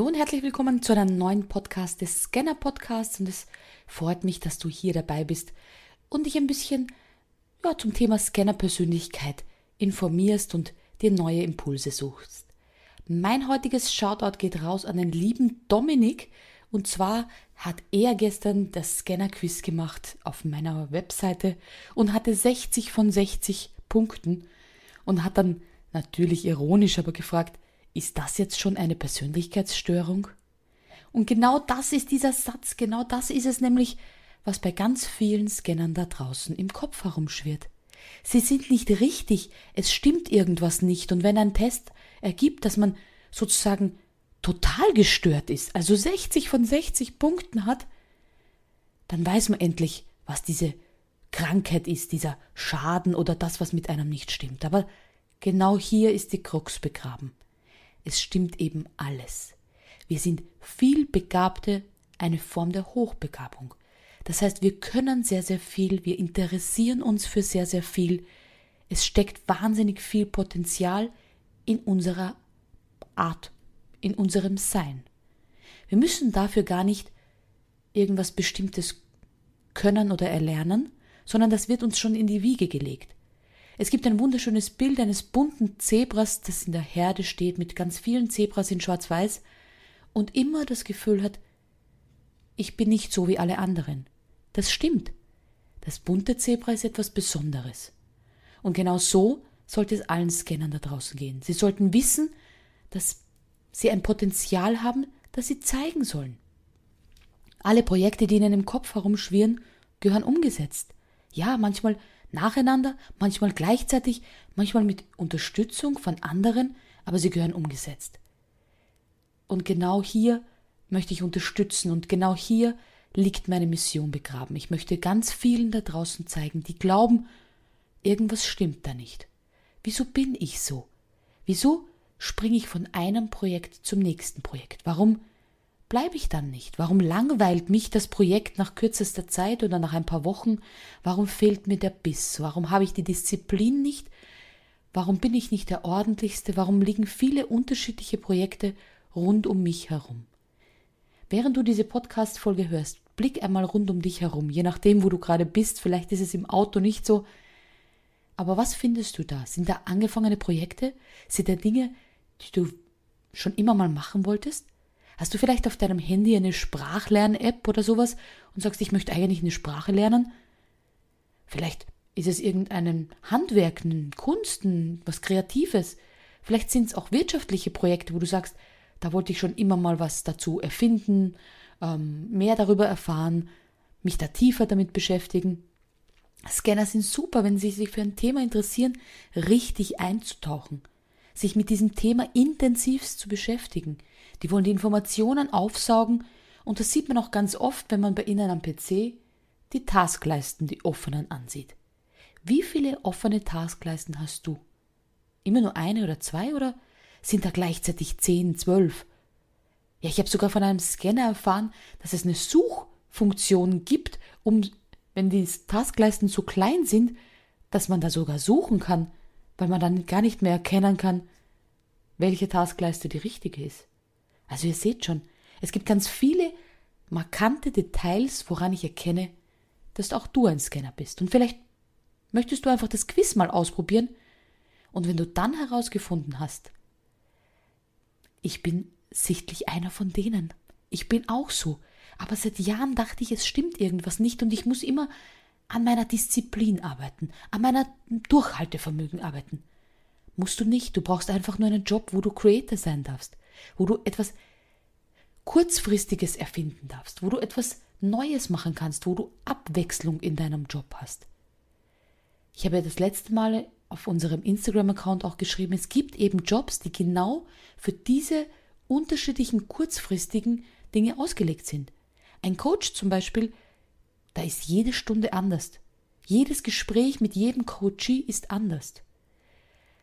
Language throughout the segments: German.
Hallo und herzlich willkommen zu einem neuen Podcast des Scanner Podcasts und es freut mich, dass du hier dabei bist und dich ein bisschen ja, zum Thema Scanner Persönlichkeit informierst und dir neue Impulse suchst. Mein heutiges Shoutout geht raus an den lieben Dominik und zwar hat er gestern das Scanner Quiz gemacht auf meiner Webseite und hatte 60 von 60 Punkten und hat dann natürlich ironisch aber gefragt, ist das jetzt schon eine Persönlichkeitsstörung? Und genau das ist dieser Satz, genau das ist es nämlich, was bei ganz vielen Scannern da draußen im Kopf herumschwirrt. Sie sind nicht richtig, es stimmt irgendwas nicht, und wenn ein Test ergibt, dass man sozusagen total gestört ist, also 60 von 60 Punkten hat, dann weiß man endlich, was diese Krankheit ist, dieser Schaden oder das, was mit einem nicht stimmt. Aber genau hier ist die Krux begraben. Es stimmt eben alles. Wir sind viel Begabte, eine Form der Hochbegabung. Das heißt, wir können sehr, sehr viel, wir interessieren uns für sehr, sehr viel. Es steckt wahnsinnig viel Potenzial in unserer Art, in unserem Sein. Wir müssen dafür gar nicht irgendwas Bestimmtes können oder erlernen, sondern das wird uns schon in die Wiege gelegt. Es gibt ein wunderschönes Bild eines bunten Zebras, das in der Herde steht, mit ganz vielen Zebras in Schwarz-Weiß und immer das Gefühl hat, ich bin nicht so wie alle anderen. Das stimmt. Das bunte Zebra ist etwas Besonderes. Und genau so sollte es allen Scannern da draußen gehen. Sie sollten wissen, dass sie ein Potenzial haben, das sie zeigen sollen. Alle Projekte, die ihnen im Kopf herumschwirren, gehören umgesetzt. Ja, manchmal nacheinander, manchmal gleichzeitig, manchmal mit Unterstützung von anderen, aber sie gehören umgesetzt. Und genau hier möchte ich unterstützen und genau hier liegt meine Mission begraben. Ich möchte ganz vielen da draußen zeigen, die glauben, irgendwas stimmt da nicht. Wieso bin ich so? Wieso springe ich von einem Projekt zum nächsten Projekt? Warum bleibe ich dann nicht? Warum langweilt mich das Projekt nach kürzester Zeit oder nach ein paar Wochen? Warum fehlt mir der Biss? Warum habe ich die Disziplin nicht? Warum bin ich nicht der ordentlichste? Warum liegen viele unterschiedliche Projekte rund um mich herum? Während du diese Podcast-Folge hörst, blick einmal rund um dich herum, je nachdem, wo du gerade bist. Vielleicht ist es im Auto nicht so. Aber was findest du da? Sind da angefangene Projekte? Sind da Dinge, die du schon immer mal machen wolltest? Hast du vielleicht auf deinem Handy eine Sprachlern-App oder sowas und sagst, ich möchte eigentlich eine Sprache lernen? Vielleicht ist es irgendein Handwerk, eine Kunst, was Kreatives. Vielleicht sind es auch wirtschaftliche Projekte, wo du sagst, da wollte ich schon immer mal was dazu erfinden, ähm, mehr darüber erfahren, mich da tiefer damit beschäftigen. Scanner sind super, wenn sie sich für ein Thema interessieren, richtig einzutauchen, sich mit diesem Thema intensivst zu beschäftigen, die wollen die Informationen aufsaugen und das sieht man auch ganz oft, wenn man bei ihnen am PC die Taskleisten, die offenen ansieht. Wie viele offene Taskleisten hast du? Immer nur eine oder zwei oder sind da gleichzeitig zehn, zwölf? Ja, ich habe sogar von einem Scanner erfahren, dass es eine Suchfunktion gibt, um, wenn die Taskleisten zu klein sind, dass man da sogar suchen kann, weil man dann gar nicht mehr erkennen kann, welche Taskleiste die richtige ist. Also ihr seht schon, es gibt ganz viele markante Details, woran ich erkenne, dass auch du ein Scanner bist. Und vielleicht möchtest du einfach das Quiz mal ausprobieren. Und wenn du dann herausgefunden hast, ich bin sichtlich einer von denen. Ich bin auch so. Aber seit Jahren dachte ich, es stimmt irgendwas nicht und ich muss immer an meiner Disziplin arbeiten, an meiner Durchhaltevermögen arbeiten. Musst du nicht, du brauchst einfach nur einen Job, wo du Creator sein darfst wo du etwas Kurzfristiges erfinden darfst, wo du etwas Neues machen kannst, wo du Abwechslung in deinem Job hast. Ich habe ja das letzte Mal auf unserem Instagram-Account auch geschrieben, es gibt eben Jobs, die genau für diese unterschiedlichen kurzfristigen Dinge ausgelegt sind. Ein Coach zum Beispiel, da ist jede Stunde anders. Jedes Gespräch mit jedem Coachee ist anders.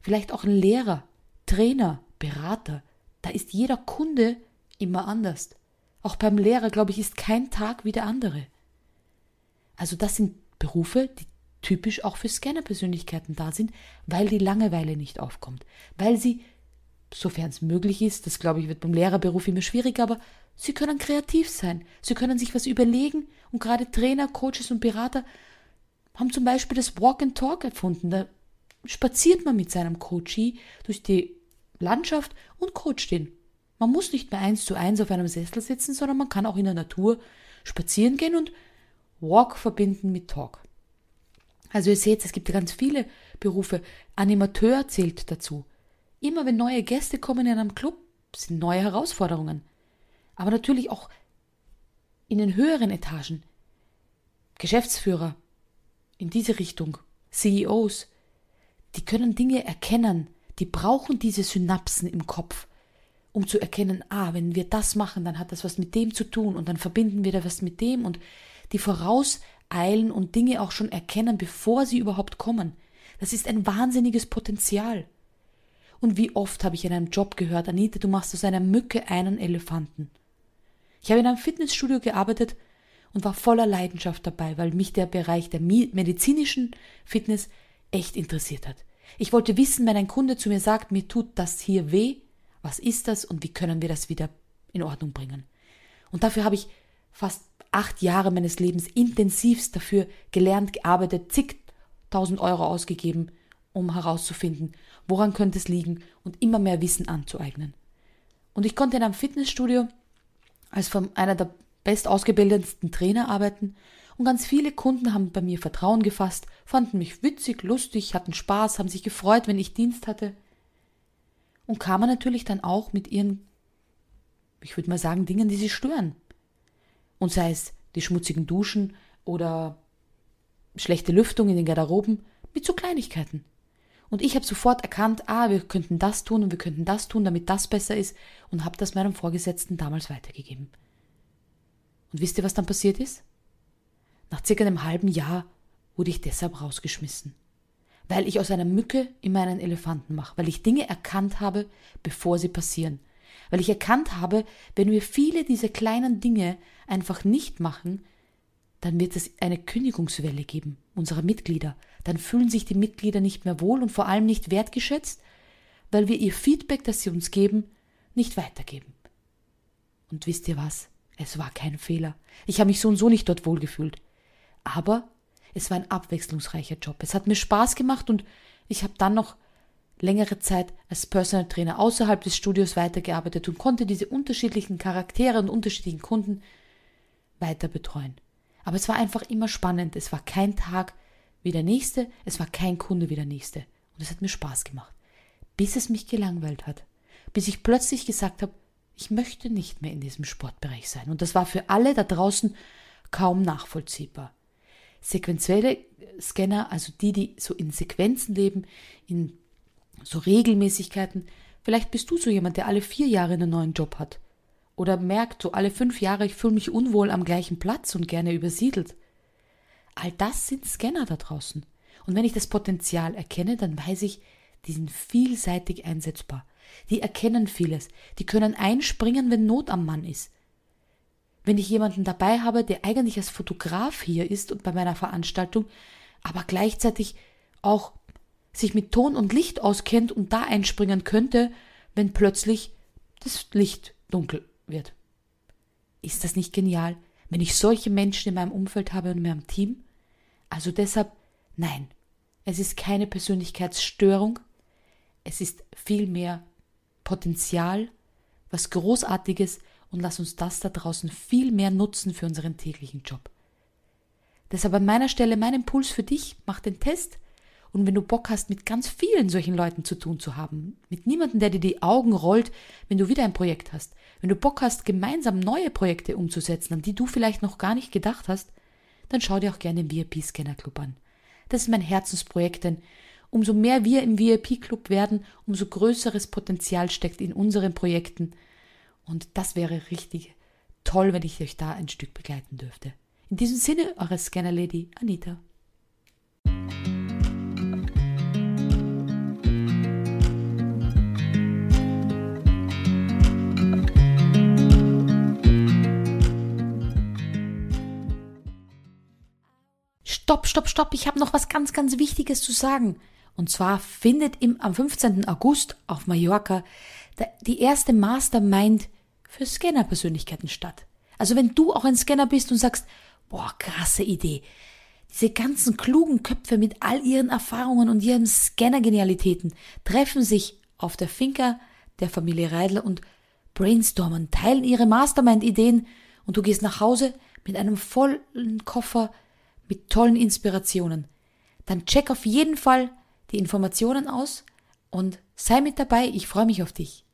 Vielleicht auch ein Lehrer, Trainer, Berater, da ist jeder Kunde immer anders. Auch beim Lehrer, glaube ich, ist kein Tag wie der andere. Also das sind Berufe, die typisch auch für Scanner-Persönlichkeiten da sind, weil die Langeweile nicht aufkommt, weil sie sofern es möglich ist, das glaube ich wird beim Lehrerberuf immer schwieriger, aber sie können kreativ sein. Sie können sich was überlegen und gerade Trainer, Coaches und Berater haben zum Beispiel das Walk and Talk erfunden. Da spaziert man mit seinem Coachie durch die Landschaft und coacht ihn. Man muss nicht mehr eins zu eins auf einem Sessel sitzen, sondern man kann auch in der Natur spazieren gehen und Walk verbinden mit Talk. Also ihr seht, es gibt ganz viele Berufe. Animateur zählt dazu. Immer wenn neue Gäste kommen in einem Club, sind neue Herausforderungen. Aber natürlich auch in den höheren Etagen. Geschäftsführer in diese Richtung, CEOs, die können Dinge erkennen, die brauchen diese Synapsen im Kopf, um zu erkennen, ah, wenn wir das machen, dann hat das was mit dem zu tun und dann verbinden wir da was mit dem und die vorauseilen und Dinge auch schon erkennen, bevor sie überhaupt kommen. Das ist ein wahnsinniges Potenzial. Und wie oft habe ich in einem Job gehört, Anita, du machst aus einer Mücke einen Elefanten. Ich habe in einem Fitnessstudio gearbeitet und war voller Leidenschaft dabei, weil mich der Bereich der medizinischen Fitness echt interessiert hat. Ich wollte wissen, wenn ein Kunde zu mir sagt, mir tut das hier weh, was ist das und wie können wir das wieder in Ordnung bringen. Und dafür habe ich fast acht Jahre meines Lebens intensivst dafür gelernt, gearbeitet, zigtausend Euro ausgegeben, um herauszufinden, woran könnte es liegen und immer mehr Wissen anzueignen. Und ich konnte in einem Fitnessstudio als von einer der bestausgebildetsten Trainer arbeiten und ganz viele Kunden haben bei mir Vertrauen gefasst, fanden mich witzig, lustig, hatten Spaß, haben sich gefreut, wenn ich Dienst hatte und kamen natürlich dann auch mit ihren, ich würde mal sagen, Dingen, die sie stören. Und sei es die schmutzigen Duschen oder schlechte Lüftung in den Garderoben, mit so Kleinigkeiten. Und ich habe sofort erkannt, ah, wir könnten das tun und wir könnten das tun, damit das besser ist und habe das meinem Vorgesetzten damals weitergegeben. Und wisst ihr, was dann passiert ist? Nach circa einem halben Jahr wurde ich deshalb rausgeschmissen. Weil ich aus einer Mücke immer einen Elefanten mache, weil ich Dinge erkannt habe, bevor sie passieren weil ich erkannt habe, wenn wir viele dieser kleinen Dinge einfach nicht machen, dann wird es eine Kündigungswelle geben unserer Mitglieder. Dann fühlen sich die Mitglieder nicht mehr wohl und vor allem nicht wertgeschätzt, weil wir ihr Feedback, das sie uns geben, nicht weitergeben. Und wisst ihr was? Es war kein Fehler. Ich habe mich so und so nicht dort wohlgefühlt. Aber es war ein abwechslungsreicher Job. Es hat mir Spaß gemacht und ich habe dann noch längere Zeit als Personal Trainer außerhalb des Studios weitergearbeitet und konnte diese unterschiedlichen Charaktere und unterschiedlichen Kunden weiter betreuen. Aber es war einfach immer spannend. Es war kein Tag wie der nächste, es war kein Kunde wie der nächste. Und es hat mir Spaß gemacht. Bis es mich gelangweilt hat. Bis ich plötzlich gesagt habe, ich möchte nicht mehr in diesem Sportbereich sein. Und das war für alle da draußen kaum nachvollziehbar. Sequenzielle Scanner, also die, die so in Sequenzen leben, in so Regelmäßigkeiten. Vielleicht bist du so jemand, der alle vier Jahre einen neuen Job hat. Oder merkt, so alle fünf Jahre, ich fühle mich unwohl am gleichen Platz und gerne übersiedelt. All das sind Scanner da draußen. Und wenn ich das Potenzial erkenne, dann weiß ich, die sind vielseitig einsetzbar. Die erkennen vieles. Die können einspringen, wenn Not am Mann ist. Wenn ich jemanden dabei habe, der eigentlich als Fotograf hier ist und bei meiner Veranstaltung, aber gleichzeitig auch sich mit Ton und Licht auskennt und da einspringen könnte, wenn plötzlich das Licht dunkel wird. Ist das nicht genial, wenn ich solche Menschen in meinem Umfeld habe und in meinem Team? Also deshalb, nein, es ist keine Persönlichkeitsstörung, es ist vielmehr Potenzial, was Großartiges und lass uns das da draußen viel mehr nutzen für unseren täglichen Job. Deshalb an meiner Stelle mein Impuls für dich, mach den Test, und wenn du Bock hast, mit ganz vielen solchen Leuten zu tun zu haben, mit niemandem, der dir die Augen rollt, wenn du wieder ein Projekt hast, wenn du Bock hast, gemeinsam neue Projekte umzusetzen, an die du vielleicht noch gar nicht gedacht hast, dann schau dir auch gerne den VIP Scanner Club an. Das ist mein Herzensprojekt, denn umso mehr wir im VIP Club werden, umso größeres Potenzial steckt in unseren Projekten. Und das wäre richtig toll, wenn ich euch da ein Stück begleiten dürfte. In diesem Sinne, eure Scanner Lady Anita. stopp, stopp, stopp, ich habe noch was ganz, ganz Wichtiges zu sagen. Und zwar findet im, am 15. August auf Mallorca die erste Mastermind für Scanner-Persönlichkeiten statt. Also wenn du auch ein Scanner bist und sagst, boah, krasse Idee. Diese ganzen klugen Köpfe mit all ihren Erfahrungen und ihren Scanner-Genialitäten treffen sich auf der Finca der Familie Reidler und brainstormen, teilen ihre Mastermind-Ideen und du gehst nach Hause mit einem vollen Koffer mit tollen Inspirationen. Dann check auf jeden Fall die Informationen aus und sei mit dabei. Ich freue mich auf dich.